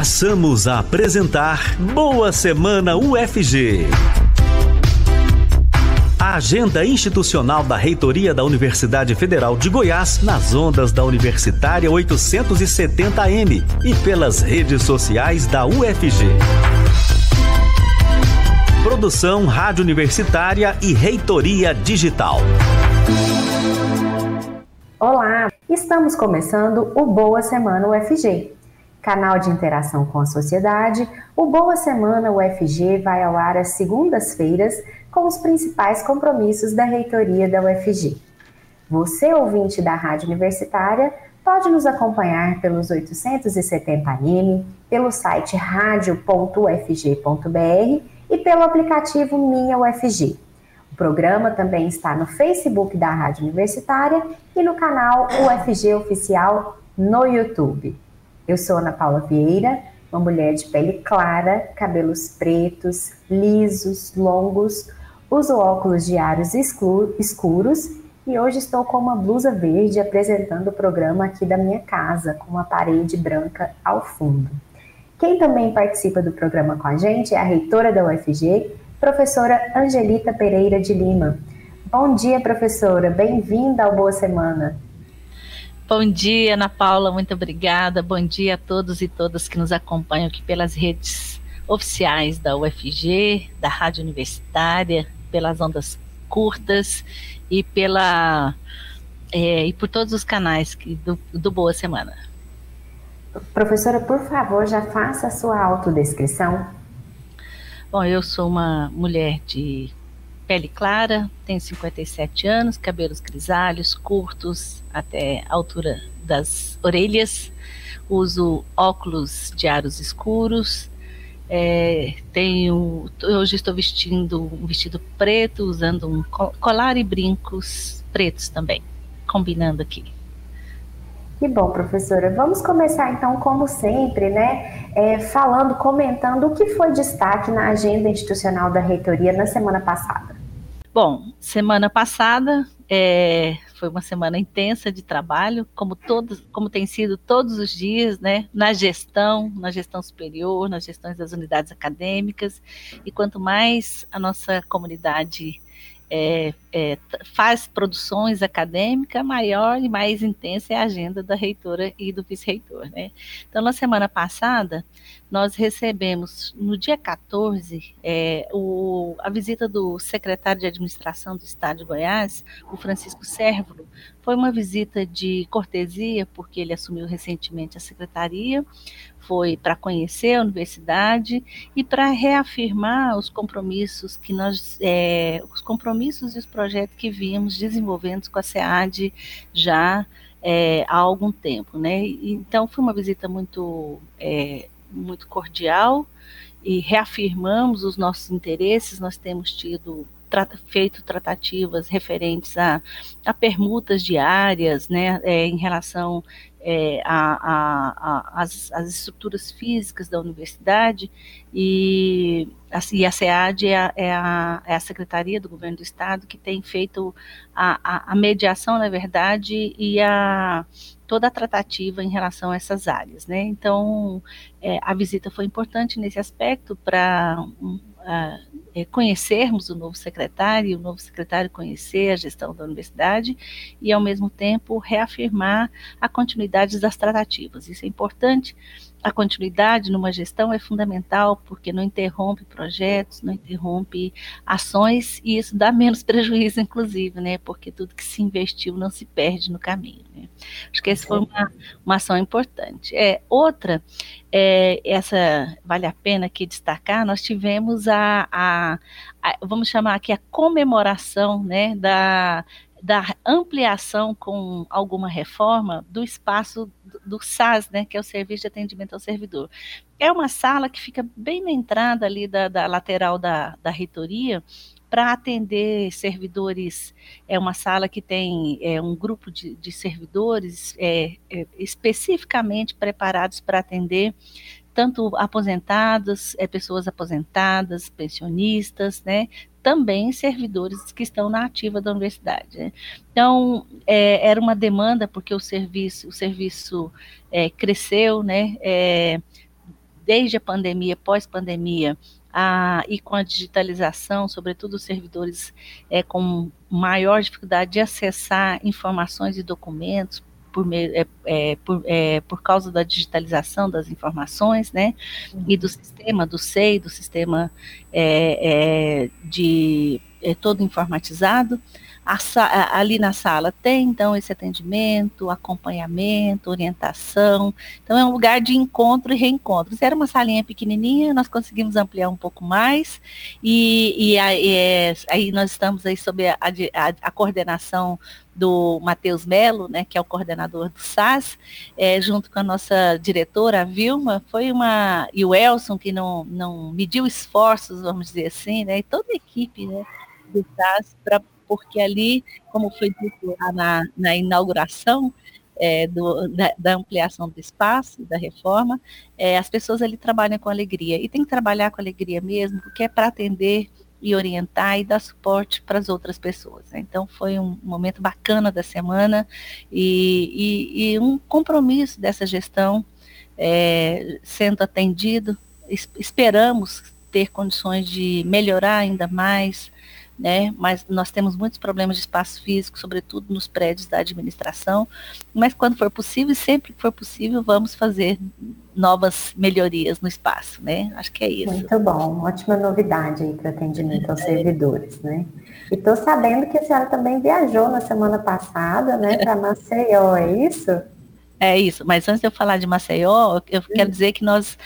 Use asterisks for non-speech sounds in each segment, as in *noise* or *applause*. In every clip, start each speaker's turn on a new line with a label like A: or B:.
A: Passamos a apresentar Boa Semana UFG. A agenda institucional da Reitoria da Universidade Federal de Goiás nas ondas da Universitária 870M e pelas redes sociais da UFG. Produção Rádio Universitária e Reitoria Digital.
B: Olá, estamos começando o Boa Semana UFG. Canal de interação com a sociedade, o Boa Semana UFG vai ao ar às segundas-feiras com os principais compromissos da reitoria da UFG. Você, ouvinte da Rádio Universitária, pode nos acompanhar pelos 870M, pelo site radio.ufg.br e pelo aplicativo Minha UFG. O programa também está no Facebook da Rádio Universitária e no canal UFG Oficial no YouTube. Eu sou Ana Paula Vieira, uma mulher de pele clara, cabelos pretos, lisos, longos, uso óculos diários escuros e hoje estou com uma blusa verde apresentando o programa aqui da minha casa, com uma parede branca ao fundo. Quem também participa do programa com a gente é a reitora da UFG, professora Angelita Pereira de Lima. Bom dia, professora. Bem-vinda ao Boa Semana.
C: Bom dia, Ana Paula. Muito obrigada. Bom dia a todos e todas que nos acompanham aqui pelas redes oficiais da UFG, da Rádio Universitária, pelas ondas curtas e pela é, e por todos os canais que, do, do Boa Semana.
B: Professora, por favor, já faça a sua autodescrição.
C: Bom, eu sou uma mulher de pele clara, tenho 57 anos, cabelos grisalhos, curtos até a altura das orelhas, uso óculos de aros escuros, é, tenho, hoje estou vestindo um vestido preto, usando um colar e brincos pretos também, combinando aqui.
B: Que bom, professora. Vamos começar então, como sempre, né, é, falando, comentando o que foi destaque na agenda institucional da reitoria na semana passada.
C: Bom, semana passada é, foi uma semana intensa de trabalho, como todos, como tem sido todos os dias, né, na gestão, na gestão superior, nas gestões das unidades acadêmicas, e quanto mais a nossa comunidade é, é, faz produções acadêmicas, maior e mais intensa é a agenda da reitora e do vice-reitor. Né? Então, na semana passada, nós recebemos, no dia 14, é, o, a visita do secretário de administração do Estado de Goiás, o Francisco Sérvulo. Foi uma visita de cortesia, porque ele assumiu recentemente a secretaria, foi para conhecer a universidade e para reafirmar os compromissos que nós, é, os compromissos e os que vimos desenvolvendo com a SEAD já é, há algum tempo, né? Então foi uma visita muito, é, muito cordial e reafirmamos os nossos interesses. Nós temos tido feito tratativas referentes a, a permutas diárias, né, é, em relação é, às estruturas físicas da universidade e, assim, e a SEAD é a, é, a, é a, Secretaria do Governo do Estado que tem feito a, a mediação, na verdade, e a toda a tratativa em relação a essas áreas, né? Então, é, a visita foi importante nesse aspecto para é, conhecermos o novo secretário, o novo secretário conhecer a gestão da universidade e, ao mesmo tempo, reafirmar a continuidade das tratativas. Isso é importante a continuidade numa gestão é fundamental porque não interrompe projetos, não interrompe ações e isso dá menos *laughs* prejuízo, inclusive, né? Porque tudo que se investiu não se perde no caminho. Né? Acho que essa foi uma, uma ação importante. É, outra, é, essa vale a pena aqui destacar, nós tivemos a, a, a vamos chamar aqui a comemoração né, da da ampliação com alguma reforma do espaço do SAS, né, que é o Serviço de Atendimento ao Servidor. É uma sala que fica bem na entrada ali da, da lateral da, da reitoria, para atender servidores, é uma sala que tem é, um grupo de, de servidores é, é, especificamente preparados para atender tanto aposentados, é, pessoas aposentadas, pensionistas, né, também servidores que estão na ativa da universidade. Né? Então, é, era uma demanda, porque o serviço, o serviço é, cresceu, né? Desde a pandemia, pós-pandemia, a, e com a digitalização, sobretudo os servidores é, com maior dificuldade de acessar informações e documentos por, é, é, por, é, por causa da digitalização das informações, né, e do sistema, do SEI, do sistema é, é, de é, todo informatizado, a, ali na sala tem então esse atendimento, acompanhamento, orientação. Então é um lugar de encontro e reencontro. Era uma salinha pequenininha, nós conseguimos ampliar um pouco mais e, e aí, é, aí, nós estamos aí sob a, a, a coordenação do Matheus Melo, né, que é o coordenador do SAS, é, junto com a nossa diretora, a Vilma, foi uma, e o Elson, que não, não mediu esforços, vamos dizer assim, né, e toda a equipe né, do SAS para porque ali, como foi dito lá na, na inauguração é, do, da, da, ampliação do espaço, da reforma, é, as pessoas ali trabalham com alegria. E tem que trabalhar com alegria mesmo, porque é para atender e orientar e dar suporte para as outras pessoas. Né? Então foi um momento bacana da semana e, e, e um compromisso dessa gestão é, sendo atendido. Es esperamos ter condições de melhorar ainda mais né? Mas nós temos muitos problemas de espaço físico, sobretudo nos prédios da administração. Mas quando for possível, sempre que for possível, vamos fazer novas melhorias no espaço, né? Acho que é isso.
B: Muito bom, ótima novidade aí para atendimento aos servidores, né? E estou sabendo que a senhora também viajou na semana passada, né, para Maceió, é isso?
C: É isso, mas antes de eu falar de Maceió, eu quero hum. dizer que nós,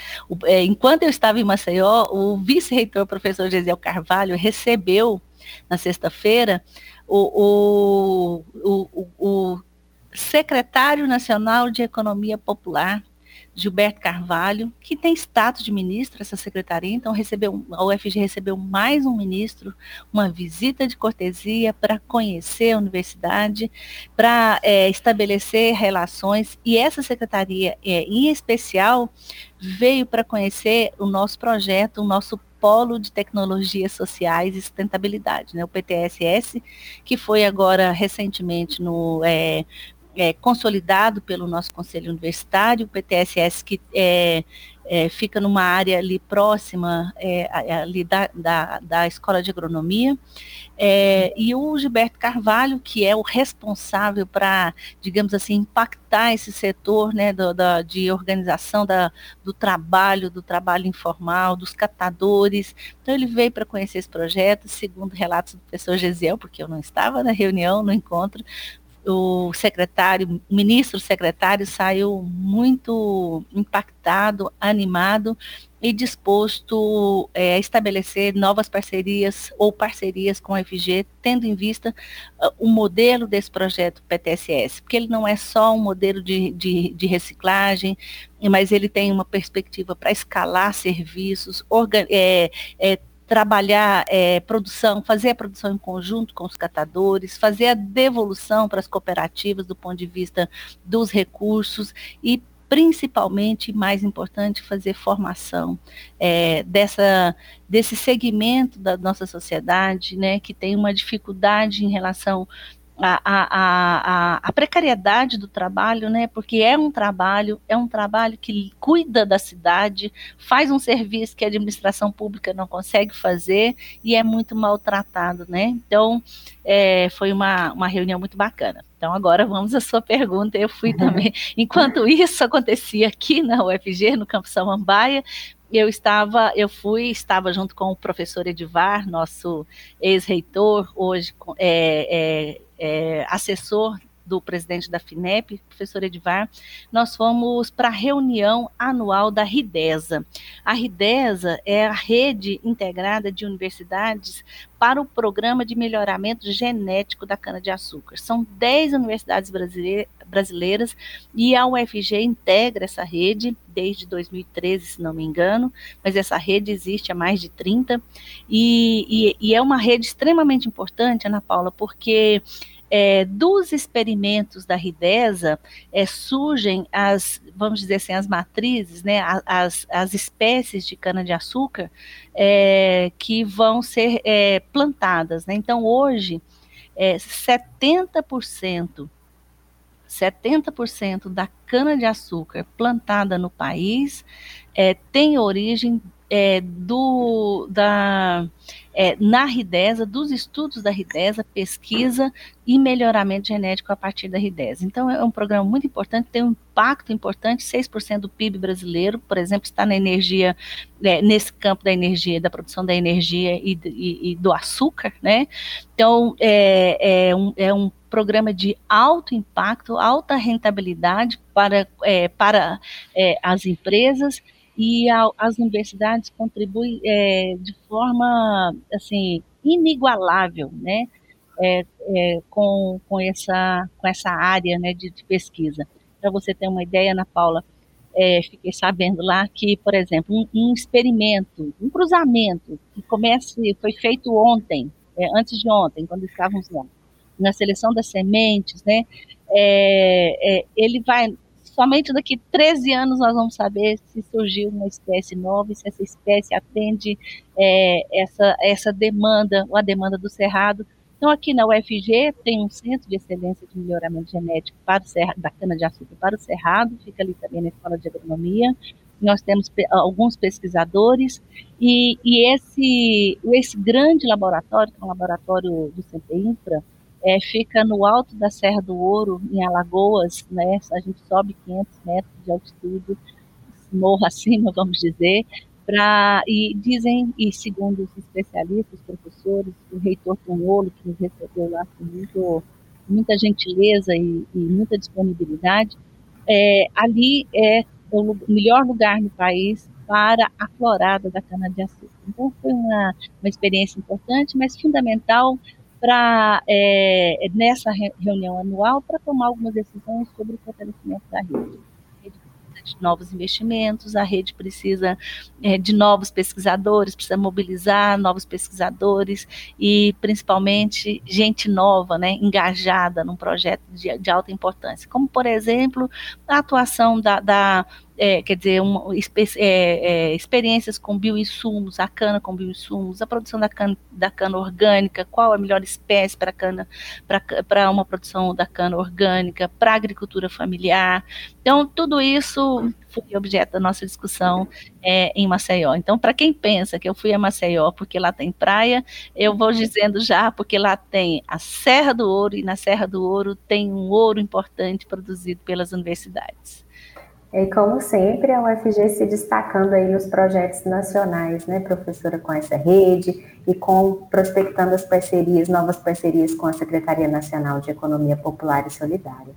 C: é, enquanto eu estava em Maceió, o vice-reitor, professor Gesiel Carvalho, recebeu na sexta-feira, o, o, o, o secretário nacional de Economia Popular, Gilberto Carvalho, que tem status de ministro, essa secretaria, então recebeu, a UFG recebeu mais um ministro, uma visita de cortesia para conhecer a universidade, para é, estabelecer relações, e essa secretaria, é, em especial, veio para conhecer o nosso projeto, o nosso Polo de Tecnologias Sociais e Sustentabilidade, né, o PTSS, que foi agora recentemente no, é, é, consolidado pelo nosso Conselho Universitário, o PTSS que é, é, fica numa área ali próxima é, ali da, da, da, Escola de Agronomia, é, e o Gilberto Carvalho, que é o responsável para, digamos assim, impactar esse setor né, do, da, de organização da, do trabalho, do trabalho informal, dos catadores. Então, ele veio para conhecer esse projeto, segundo relatos do professor Gesiel, porque eu não estava na reunião, no encontro, o secretário, o ministro secretário saiu muito impactado, animado e disposto é, a estabelecer novas parcerias ou parcerias com a FG, tendo em vista uh, o modelo desse projeto PTSS, porque ele não é só um modelo de, de, de reciclagem, mas ele tem uma perspectiva para escalar serviços, é, é, trabalhar é, produção, fazer a produção em conjunto com os catadores, fazer a devolução para as cooperativas do ponto de vista dos recursos e principalmente, mais importante, fazer formação é, dessa, desse segmento da nossa sociedade, né, que tem uma dificuldade em relação a, a, a, a, precariedade do trabalho, né? Porque é um trabalho, é um trabalho que cuida da cidade, faz um serviço que a administração pública não consegue fazer e é muito maltratado, né? Então, é, foi uma, uma reunião muito bacana. Então, agora vamos à sua pergunta. Eu fui *laughs* também, enquanto isso acontecia aqui na UFG, no Campo Samambaia, eu estava, eu fui, estava junto com o professor Edivar, nosso ex-reitor, hoje é, é, é, assessor do presidente da FINEP, professor Edivar, nós fomos para a reunião anual da RIDESA. A RIDESA é a rede integrada de universidades para o programa de melhoramento genético da cana-de-açúcar. São 10 universidades brasileiras e a UFG integra essa rede desde 2013, se não me engano, mas essa rede existe há mais de 30 e, e, e é uma rede extremamente importante, Ana Paula, porque é, dos experimentos da Ridesa é, surgem as, vamos dizer assim, as matrizes, né, as, as espécies de cana-de-açúcar é, que vão ser é, plantadas. Né? Então, hoje, 70% é, 70% da cana-de-açúcar plantada no país é, tem origem é, do, da, é, na RIDESA, dos estudos da RIDESA, pesquisa e melhoramento genético a partir da RIDESA. Então, é um programa muito importante, tem um impacto importante, 6% do PIB brasileiro, por exemplo, está na energia, é, nesse campo da energia, da produção da energia e, e, e do açúcar, né? Então, é, é, um, é um programa de alto impacto, alta rentabilidade para, é, para é, as empresas e a, as universidades contribuem é, de forma assim inigualável, né, é, é, com, com, essa, com essa área né, de, de pesquisa. Para você ter uma ideia, Ana Paula, é, fiquei sabendo lá que, por exemplo, um, um, experimento, um cruzamento que comece, foi feito ontem, é, antes de ontem, quando estávamos lá, na seleção das sementes, né, é, ele vai somente daqui 13 anos nós vamos saber se surgiu uma espécie nova se essa espécie atende é, essa, essa demanda, a demanda do cerrado. Então, aqui na UFG tem um centro de excelência de melhoramento genético para o cerrado, da cana-de-açúcar para o cerrado, fica ali também na Escola de Agronomia. Nós temos pe alguns pesquisadores e, e esse, esse grande laboratório, que é um laboratório do CEPINFRA, é, fica no alto da Serra do Ouro, em Alagoas, né? A gente sobe 500 metros de altitude, morro acima, *laughs* vamos dizer, para e dizem e segundo os especialistas, os professores, o reitor Tonolo que nos recebeu lá com muito, muita gentileza e, e muita disponibilidade, é, ali é o melhor lugar no país para a florada da cana-de-açúcar. Então, foi uma, uma experiência importante, mas fundamental para é, nessa reunião anual para tomar algumas decisões sobre o fortalecimento da rede. De novos investimentos, a rede precisa é, de novos pesquisadores, precisa mobilizar novos pesquisadores e principalmente gente nova, né, engajada num projeto de, de alta importância, como por exemplo a atuação da, da é, quer dizer, uma, é, é, experiências com bioinsumos, a cana com bioinsumos, a produção da cana, da cana orgânica, qual a melhor espécie para cana, para uma produção da cana orgânica, para agricultura familiar. Então, tudo isso foi objeto da nossa discussão é, em Maceió. Então, para quem pensa que eu fui a Maceió porque lá tem praia, eu vou dizendo já porque lá tem a Serra do Ouro e na Serra do Ouro tem um ouro importante produzido pelas universidades.
B: E como sempre, a UFG se destacando aí nos projetos nacionais, né, professora, com essa rede e com prospectando as parcerias, novas parcerias com a Secretaria Nacional de Economia Popular e Solidária.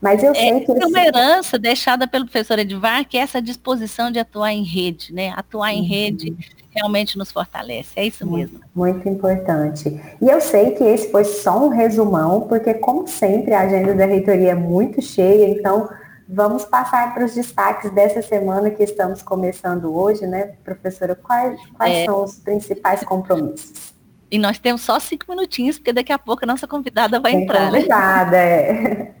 C: Mas eu é, sei que. É uma herança deixada pelo professor Edvar, que é essa disposição de atuar em rede, né? Atuar em uhum. rede realmente nos fortalece. É isso mesmo.
B: Muito importante. E eu sei que esse foi só um resumão, porque, como sempre, a agenda da reitoria é muito cheia, então Vamos passar para os destaques dessa semana que estamos começando hoje, né, professora? Quais, quais é... são os principais compromissos?
C: E nós temos só cinco minutinhos, porque daqui a pouco a nossa convidada vai Tem entrar.
B: Né? Convidada, né? é. *laughs*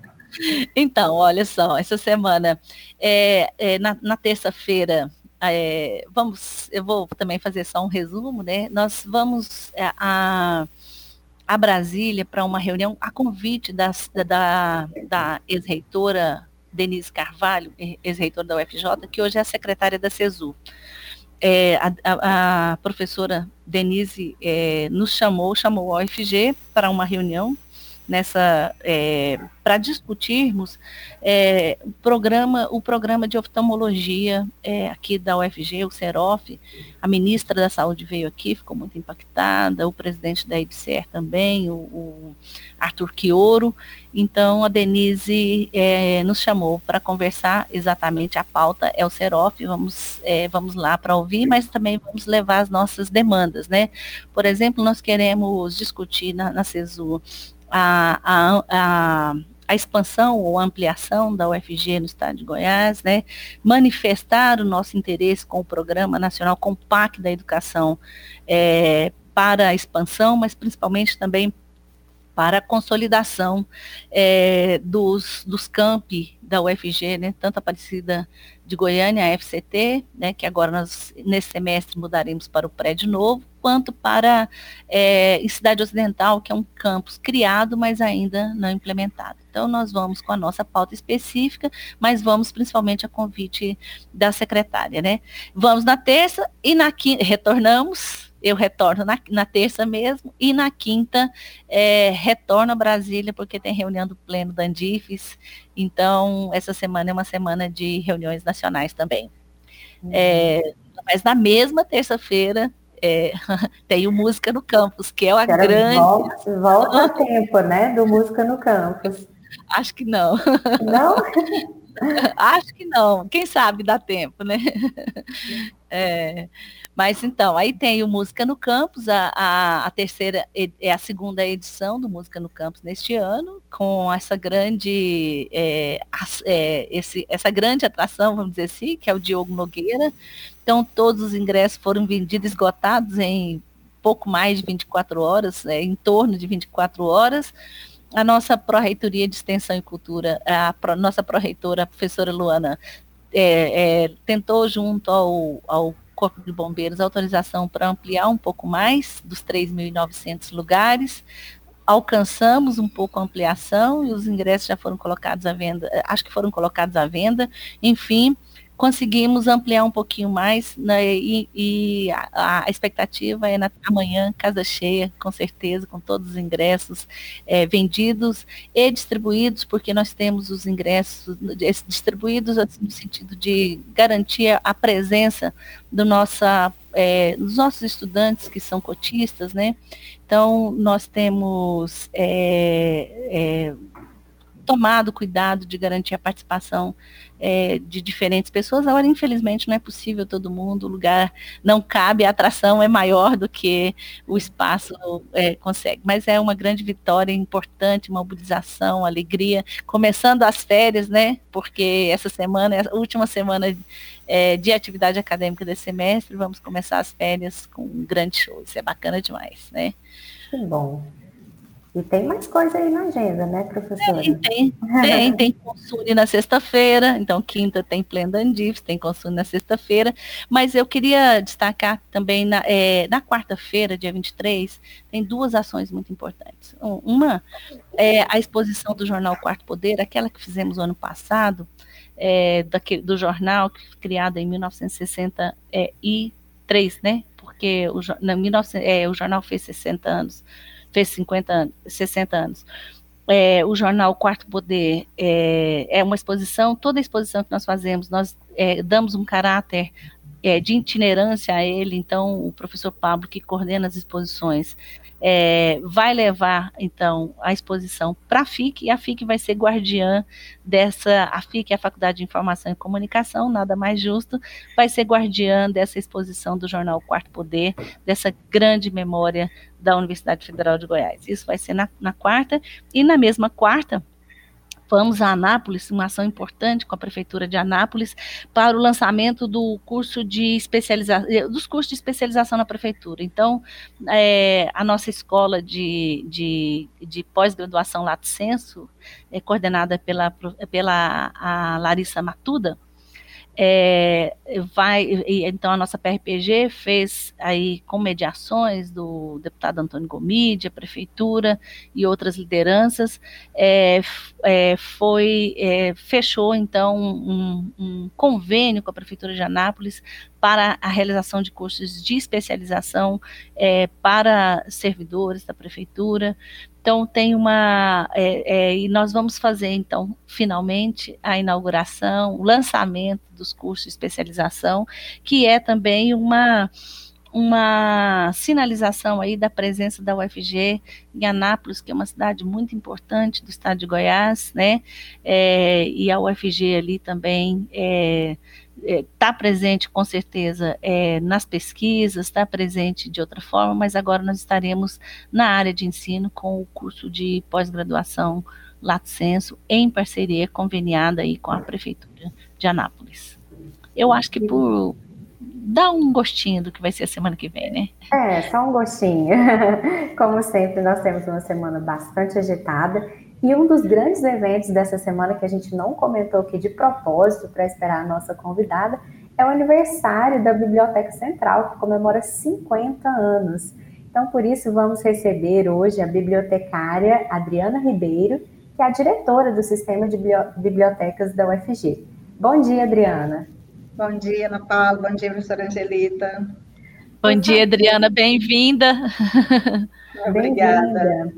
C: Então, olha só, essa semana, é, é, na, na terça-feira, é, vamos, eu vou também fazer só um resumo, né? Nós vamos é, a, a Brasília para uma reunião a convite das, da, da ex-reitora Denise Carvalho, ex-reitor da UFJ, que hoje é a secretária da CESU. É, a, a, a, professora Denise é, nos chamou, chamou a UFG para uma reunião nessa é, para discutirmos é, o programa o programa de oftalmologia é, aqui da UFG, o Serof. A ministra da Saúde veio aqui, ficou muito impactada, o presidente da IBCR também, o, o Arthur Quioro. Então a Denise é, nos chamou para conversar exatamente a pauta é o Serof. Vamos é, vamos lá para ouvir, mas também vamos levar as nossas demandas, né? Por exemplo, nós queremos discutir na, na CESU a, a, a, a expansão ou ampliação da UFG no estado de Goiás, né, manifestar o nosso interesse com o Programa Nacional Compacto da Educação é, para a expansão, mas principalmente também para a consolidação é, dos, dos campi da UFG, né, tanto a Aparecida de Goiânia, a FCT, né, que agora nós, nesse semestre, mudaremos para o prédio novo, quanto para é, Cidade Ocidental, que é um campus criado, mas ainda não implementado. Então, nós vamos com a nossa pauta específica, mas vamos principalmente a convite da secretária, né? Vamos na terça e na quinta, retornamos eu retorno na, na, terça mesmo, e na quinta é, retorno a Brasília, porque tem reunião do Pleno da Andifes, então essa semana é uma semana de reuniões nacionais também. Uhum. É, mas na mesma terça-feira é, *laughs* tem o Música no Campus, que é a grande...
B: Volta, volta tempo, né, do Música no Campus.
C: Acho que não.
B: Não? *laughs* *laughs*
C: Acho que não. Quem sabe dá tempo, né? *laughs* É, mas então, aí tem o Música no Campus, a, a, a, terceira é a segunda edição do Música no Campus neste ano, com essa grande, é, é, esse, essa grande atração, vamos dizer assim, que é o Diogo Nogueira. Então, todos os ingressos foram vendidos, esgotados em pouco mais de 24 horas, é, em torno de 24 horas. A nossa Pró-Reitoria de Extensão e Cultura, a pro, nossa pró-reitora, a professora Luana, é, é, tentou junto ao, ao Corpo de Bombeiros autorização para ampliar um pouco mais dos 3.900 lugares. Alcançamos um pouco a ampliação e os ingressos já foram colocados à venda, acho que foram colocados à venda. Enfim, conseguimos ampliar um pouquinho mais né, e, e a, a, expectativa é na, amanhã, casa cheia, com certeza, com todos os ingressos é, vendidos e distribuídos, porque nós temos os ingressos distribuídos assim, no sentido de garantir a presença do nossa, é, dos nossos estudantes que são cotistas, né? Então, nós temos é, é tomado cuidado de garantir a participação é, de diferentes pessoas. Agora, infelizmente, não é possível todo mundo, o lugar não cabe, a atração é maior do que o espaço é, consegue. Mas é uma grande vitória, importante, mobilização, alegria. Começando as férias, né? Porque essa semana a última semana é, de atividade acadêmica desse semestre, vamos começar as férias com um grande show. Isso é bacana demais, né?
B: Que bom. E tem mais coisa aí na agenda, né, professora? Tem,
C: tem. Tem, *laughs* tem consune na sexta-feira, então quinta tem Plendandifes, tem consune na sexta-feira, mas eu queria destacar também na, é, na quarta-feira, dia 23, tem duas ações muito importantes. Uma é a exposição do jornal Quarto Poder, aquela que fizemos no ano passado, é, daquele, do jornal criado em 1963, né? Porque o, na 19, é, o jornal fez 60 anos fez 50 anos, 60 anos. É, o jornal Quarto Poder é, é, uma exposição, toda exposição que nós fazemos, nós é, damos um caráter é, de itinerância a ele, então o professor Pablo, que coordena as exposições, é, vai levar, então, a exposição para a FIC, e a FIC vai ser guardiã dessa, a FIC é a Faculdade de Informação e Comunicação, nada mais justo, vai ser guardiã dessa exposição do jornal Quarto Poder, dessa grande memória da Universidade Federal de Goiás. Isso vai ser na, na quarta, e na mesma quarta, Vamos a Anápolis, uma ação importante com a Prefeitura de Anápolis, para o lançamento do curso de especialização, dos cursos de especialização na Prefeitura. Então, é, a nossa escola de, de, de pós-graduação Lato Senso, é coordenada pela, pela Larissa Matuda, é, vai, então a nossa PRPG fez aí com mediações do deputado Antônio Gomide, a prefeitura e outras lideranças, é, é, foi é, fechou então um, um, convênio com a prefeitura de Anápolis para a realização de cursos de especialização é, para servidores da prefeitura, então tem uma é, é, e nós vamos fazer então finalmente a inauguração, o lançamento dos cursos de especialização, que é também uma uma sinalização aí da presença da UFG em Anápolis, que é uma cidade muito importante do estado de Goiás, né? É, e a UFG ali também é, está é, presente com certeza é, nas pesquisas, está presente de outra forma, mas agora nós estaremos na área de ensino com o curso de pós-graduação Lato Senso, em parceria conveniada aí com a Prefeitura de Anápolis. Eu acho que por dá um gostinho do que vai ser a semana que vem, né?
B: É, só um gostinho. *laughs* Como sempre, nós temos uma semana bastante agitada. E um dos grandes eventos dessa semana que a gente não comentou aqui de propósito para esperar a nossa convidada é o aniversário da Biblioteca Central, que comemora 50 anos. Então, por isso, vamos receber hoje a bibliotecária Adriana Ribeiro, que é a diretora do Sistema de Bibliotecas da UFG. Bom dia, Adriana.
D: Bom dia, Ana Paula. Bom dia, professora Angelita.
C: Bom dia, Adriana. Bem-vinda.
B: Obrigada.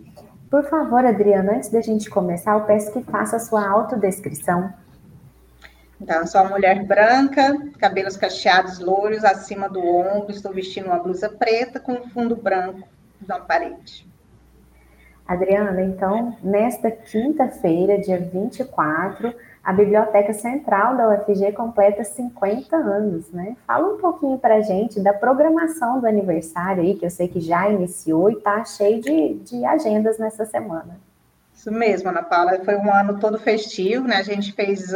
B: Por favor, Adriana, antes da gente começar, eu peço que faça a sua autodescrição.
D: Então, eu sou uma mulher branca, cabelos cacheados louros acima do ombro, estou vestindo uma blusa preta com fundo branco na parede.
B: Adriana, então, nesta quinta-feira, dia 24, a Biblioteca Central da UFG completa 50 anos, né? Fala um pouquinho para a gente da programação do aniversário aí, que eu sei que já iniciou e está cheio de, de agendas nessa semana.
D: Isso mesmo, Ana Paula. Foi um ano todo festivo, né? A gente fez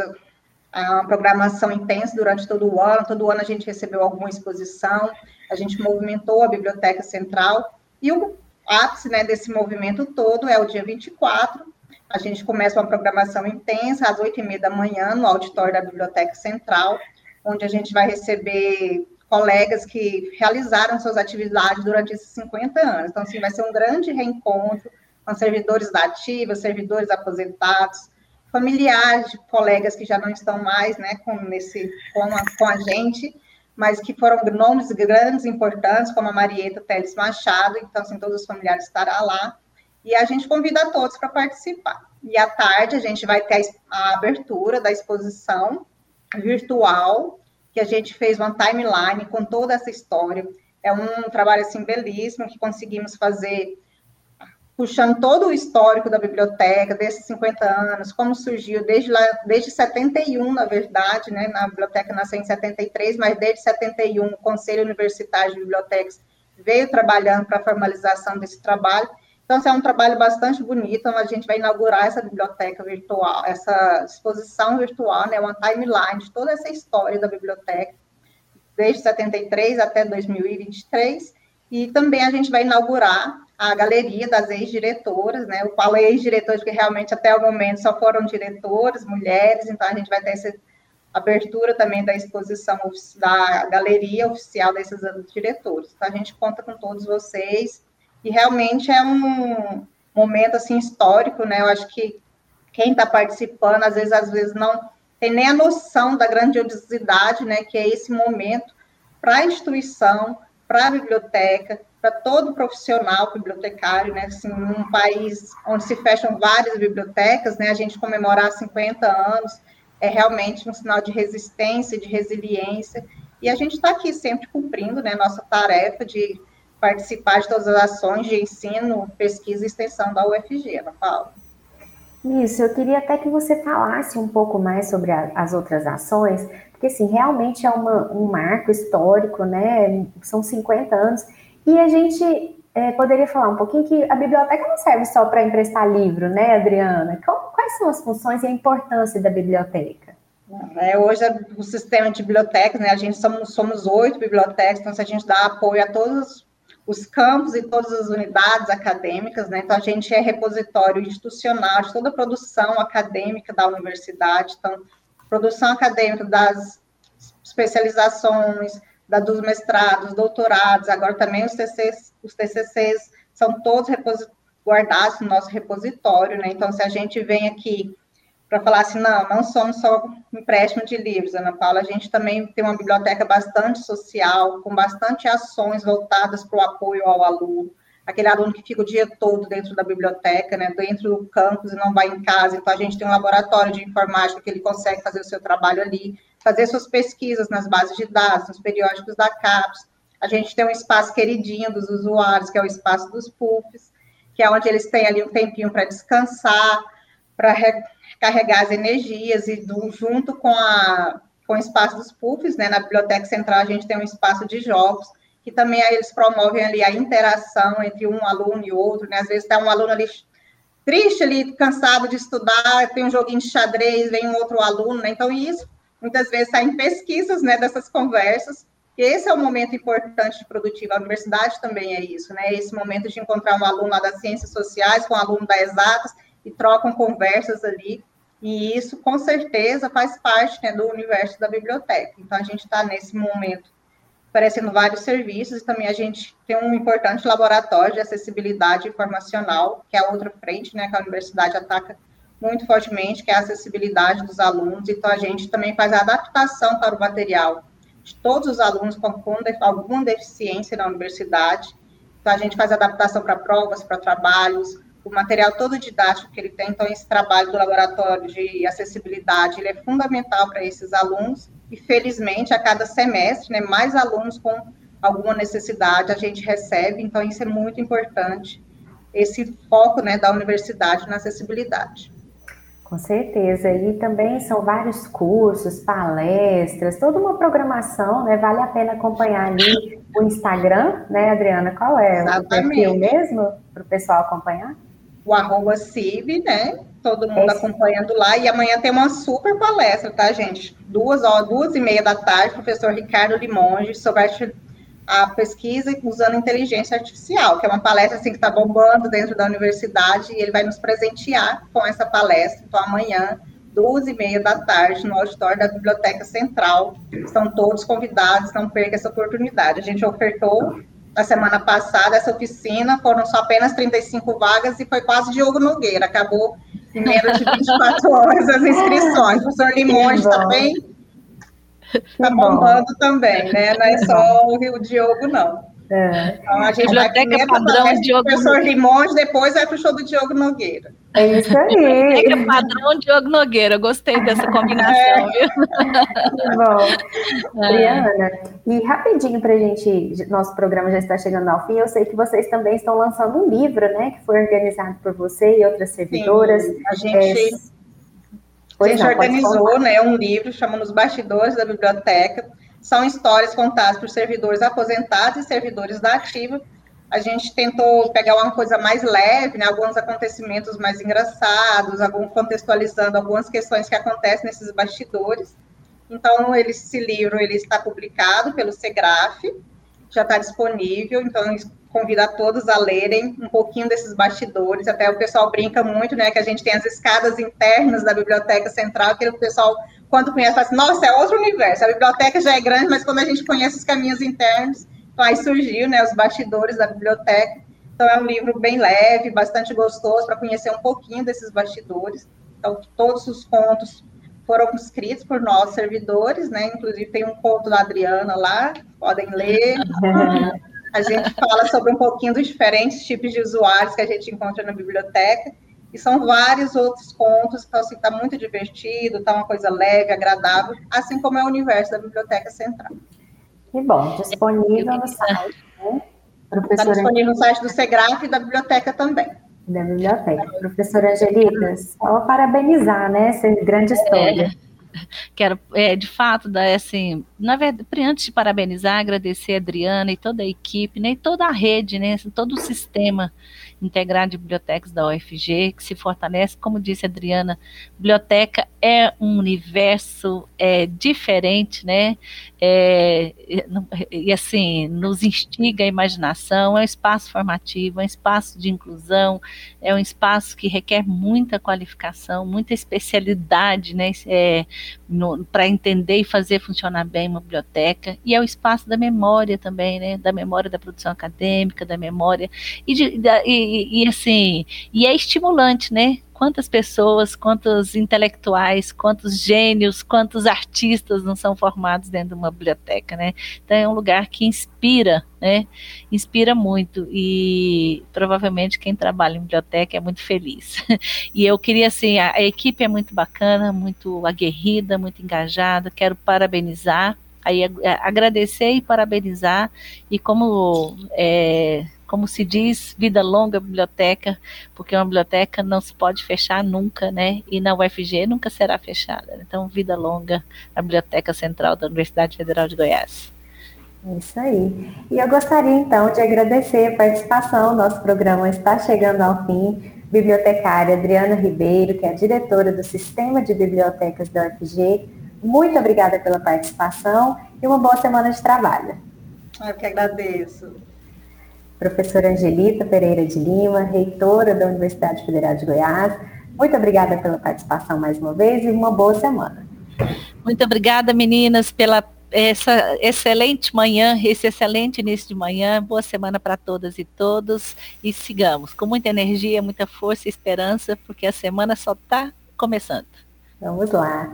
D: uma programação intensa durante todo o ano. Todo ano a gente recebeu alguma exposição, a gente movimentou a Biblioteca Central. E o ápice né, desse movimento todo é o dia 24, a gente começa uma programação intensa às oito e meia da manhã no auditório da Biblioteca Central, onde a gente vai receber colegas que realizaram suas atividades durante esses 50 anos. Então, assim, vai ser um grande reencontro com servidores da ativa, servidores aposentados, familiares de colegas que já não estão mais, né, com, nesse, com, a, com a gente, mas que foram nomes grandes, importantes, como a Marieta Teles Machado, então, assim, todos os familiares estarão lá, e a gente convida todos para participar. E à tarde a gente vai ter a abertura da exposição virtual, que a gente fez uma timeline com toda essa história. É um trabalho assim belíssimo que conseguimos fazer puxando todo o histórico da biblioteca desses 50 anos, como surgiu desde lá, desde 71, na verdade, né, na biblioteca nasceu em 73, mas desde 71 o Conselho Universitário de Bibliotecas veio trabalhando para a formalização desse trabalho então, é um trabalho bastante bonito, a gente vai inaugurar essa biblioteca virtual, essa exposição virtual, né, uma timeline de toda essa história da biblioteca, desde 73 até 2023, e também a gente vai inaugurar a galeria das ex-diretoras, né, eu falo ex-diretoras porque realmente até o momento só foram diretoras, mulheres, então a gente vai ter essa abertura também da exposição da galeria oficial desses diretores. Então a gente conta com todos vocês, e realmente é um momento assim histórico, né? Eu acho que quem está participando às vezes às vezes não tem nem a noção da grandiosidade, né? Que é esse momento para a instituição, para a biblioteca, para todo profissional bibliotecário, né? Assim, num país onde se fecham várias bibliotecas, né? A gente comemorar 50 anos é realmente um sinal de resistência, de resiliência. E a gente está aqui sempre cumprindo, né? Nossa tarefa de participar de todas as ações de ensino, pesquisa e extensão da UFG, Ana Paula.
B: Isso, eu queria até que você falasse um pouco mais sobre a, as outras ações, porque assim, realmente é uma, um marco histórico, né? São 50 anos, e a gente é, poderia falar um pouquinho que a biblioteca não serve só para emprestar livro, né, Adriana? Quais são as funções e a importância da biblioteca?
D: É, hoje, o sistema de bibliotecas, né, a gente somos, somos oito bibliotecas, então, se a gente dá apoio a todos os campos e todas as unidades acadêmicas, né? Então, a gente é repositório institucional de toda a produção acadêmica da universidade, então, produção acadêmica das especializações, da, dos mestrados, doutorados, agora também os TCCs, os TCCs são todos guardados no nosso repositório, né? Então, se a gente vem aqui para falar assim, não, não somos só empréstimo de livros, Ana Paula, a gente também tem uma biblioteca bastante social, com bastante ações voltadas para o apoio ao aluno, aquele aluno que fica o dia todo dentro da biblioteca, né, dentro do campus e não vai em casa, então a gente tem um laboratório de informática que ele consegue fazer o seu trabalho ali, fazer suas pesquisas nas bases de dados, nos periódicos da CAPES, a gente tem um espaço queridinho dos usuários, que é o espaço dos PUFs, que é onde eles têm ali um tempinho para descansar, para carregar as energias e do, junto com, a, com o espaço dos puffs, né, na Biblioteca Central a gente tem um espaço de jogos, que também eles promovem ali a interação entre um aluno e outro, né, às vezes está um aluno ali triste ali, cansado de estudar, tem um joguinho de xadrez, vem um outro aluno, né, então isso muitas vezes está em pesquisas, né, dessas conversas, esse é o momento importante de produtivo. A universidade também é isso, né? Esse momento de encontrar um aluno lá das ciências sociais com um aluno da exatas e trocam conversas ali. E isso, com certeza, faz parte né, do universo da biblioteca. Então, a gente está nesse momento oferecendo vários serviços, e também a gente tem um importante laboratório de acessibilidade informacional, que é a outra frente, né, que a universidade ataca muito fortemente, que é a acessibilidade dos alunos, então a gente também faz a adaptação para o material de todos os alunos com alguma deficiência na universidade, então a gente faz adaptação para provas, para trabalhos, o material todo didático que ele tem, então esse trabalho do laboratório de acessibilidade, ele é fundamental para esses alunos, e felizmente a cada semestre, né, mais alunos com alguma necessidade a gente recebe, então isso é muito importante, esse foco, né, da universidade na acessibilidade.
B: Com certeza, e também são vários cursos, palestras, toda uma programação, né? Vale a pena acompanhar ali o Instagram, né, Adriana? Qual é Exatamente. o perfil mesmo para o pessoal acompanhar?
D: O arroba CIB, né? todo mundo Esse... acompanhando lá. E amanhã tem uma super palestra, tá, gente? Duas, ó, duas e meia da tarde, professor Ricardo Limonge, sobre a pesquisa usando inteligência artificial, que é uma palestra assim que está bombando dentro da universidade, e ele vai nos presentear com essa palestra. Então, amanhã, duas e meia da tarde, no auditório da Biblioteca Central. Estão todos convidados, não perca essa oportunidade. A gente ofertou na semana passada essa oficina, foram só apenas 35 vagas e foi quase Diogo Nogueira, acabou em menos de 24 *laughs* horas as inscrições. O professor Limões também está bombando também, né? Não é só o Rio Diogo, não.
C: É. Então, a gente Biblioteca vai padrão Diogo
D: professor Limões, depois vai para o show do Diogo Nogueira.
B: É isso aí.
C: Biblioteca padrão Diogo Nogueira. Gostei dessa combinação, é.
B: viu? Bom. É. Briana, e rapidinho para a gente, nosso programa já está chegando ao fim. Eu sei que vocês também estão lançando um livro, né? Que foi organizado por você e outras servidoras. Sim,
D: a gente. É... A gente não, organizou né, um livro chamado Os Bastidores da Biblioteca, são histórias contadas por servidores aposentados e servidores da ativa. A gente tentou pegar uma coisa mais leve, né, alguns acontecimentos mais engraçados, algum, contextualizando algumas questões que acontecem nesses bastidores. Então, ele, esse livro ele está publicado pelo SEGRAF, já está disponível, então convido a todos a lerem um pouquinho desses bastidores, até o pessoal brinca muito, né, que a gente tem as escadas internas da Biblioteca Central, que o pessoal quando conhece, fala assim, nossa, é outro universo. A biblioteca já é grande, mas quando a gente conhece os caminhos internos, então aí surgiu, né, os bastidores da biblioteca. Então é um livro bem leve, bastante gostoso para conhecer um pouquinho desses bastidores. Então todos os contos foram escritos por nós servidores, né? Inclusive tem um conto da Adriana lá, podem ler. A gente fala sobre um pouquinho dos diferentes tipos de usuários que a gente encontra na biblioteca. E são vários outros contos, então assim, está muito divertido, está uma coisa leve, agradável, assim como é o universo da Biblioteca Central.
B: Que bom, disponível no site,
D: né? Está disponível no site do SEGRAF e da biblioteca também.
B: Da biblioteca. Professora Angelita, só parabenizar, né? Essa grande história. É
C: quero, é, de fato, dar assim, na verdade, antes de parabenizar, agradecer a Adriana e toda a equipe, né, e toda a rede, né, todo o sistema integrado de bibliotecas da UFG, que se fortalece, como disse a Adriana, biblioteca é um universo é, diferente, né? É, e assim, nos instiga a imaginação, é um espaço formativo, é um espaço de inclusão, é um espaço que requer muita qualificação, muita especialidade, né? É, para entender e fazer funcionar bem uma biblioteca, e é o espaço da memória também, né? Da memória da produção acadêmica, da memória, e, de, da, e, e assim, e é estimulante, né? Quantas pessoas, quantos intelectuais, quantos gênios, quantos artistas não são formados dentro de uma biblioteca, né? Então é um lugar que inspira, né? Inspira muito e provavelmente quem trabalha em biblioteca é muito feliz. *laughs* E eu queria assim, a, a equipe é muito bacana, muito aguerrida, muito engajada. Quero parabenizar aí agradecer e parabenizar e como é, como se diz, vida longa biblioteca, porque uma biblioteca não se pode fechar nunca, né? E na UFG nunca será fechada. Então, vida longa a Biblioteca Central da Universidade Federal de Goiás.
B: É isso aí. E eu gostaria então de agradecer a participação. Nosso programa está chegando ao fim. Bibliotecária Adriana Ribeiro, que é a diretora do Sistema de Bibliotecas da UFG. Muito obrigada pela participação e uma boa semana de trabalho.
D: Eu que agradeço.
B: Professora Angelita Pereira de Lima, reitora da Universidade Federal de Goiás, muito obrigada pela participação mais uma vez e uma boa semana.
C: Muito obrigada, meninas, pela essa excelente manhã, esse excelente início de manhã. Boa semana para todas e todos. E sigamos com muita energia, muita força e esperança, porque a semana só está começando.
B: Vamos lá.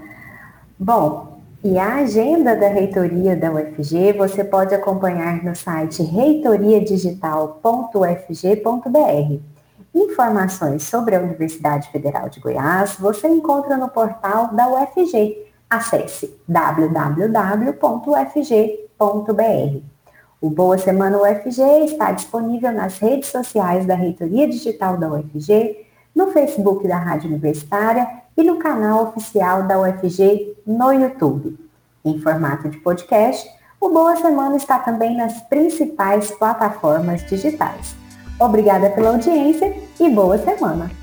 B: Bom, e a agenda da reitoria da UFG você pode acompanhar no site reitoriadigital.ufg.br. Informações sobre a Universidade Federal de Goiás você encontra no portal da UFG. Acesse www.ufg.br. O Boa Semana UFG está disponível nas redes sociais da Reitoria Digital da UFG, no Facebook da Rádio Universitária e no canal oficial da UFG no YouTube. Em formato de podcast, o Boa Semana está também nas principais plataformas digitais. Obrigada pela audiência e boa semana!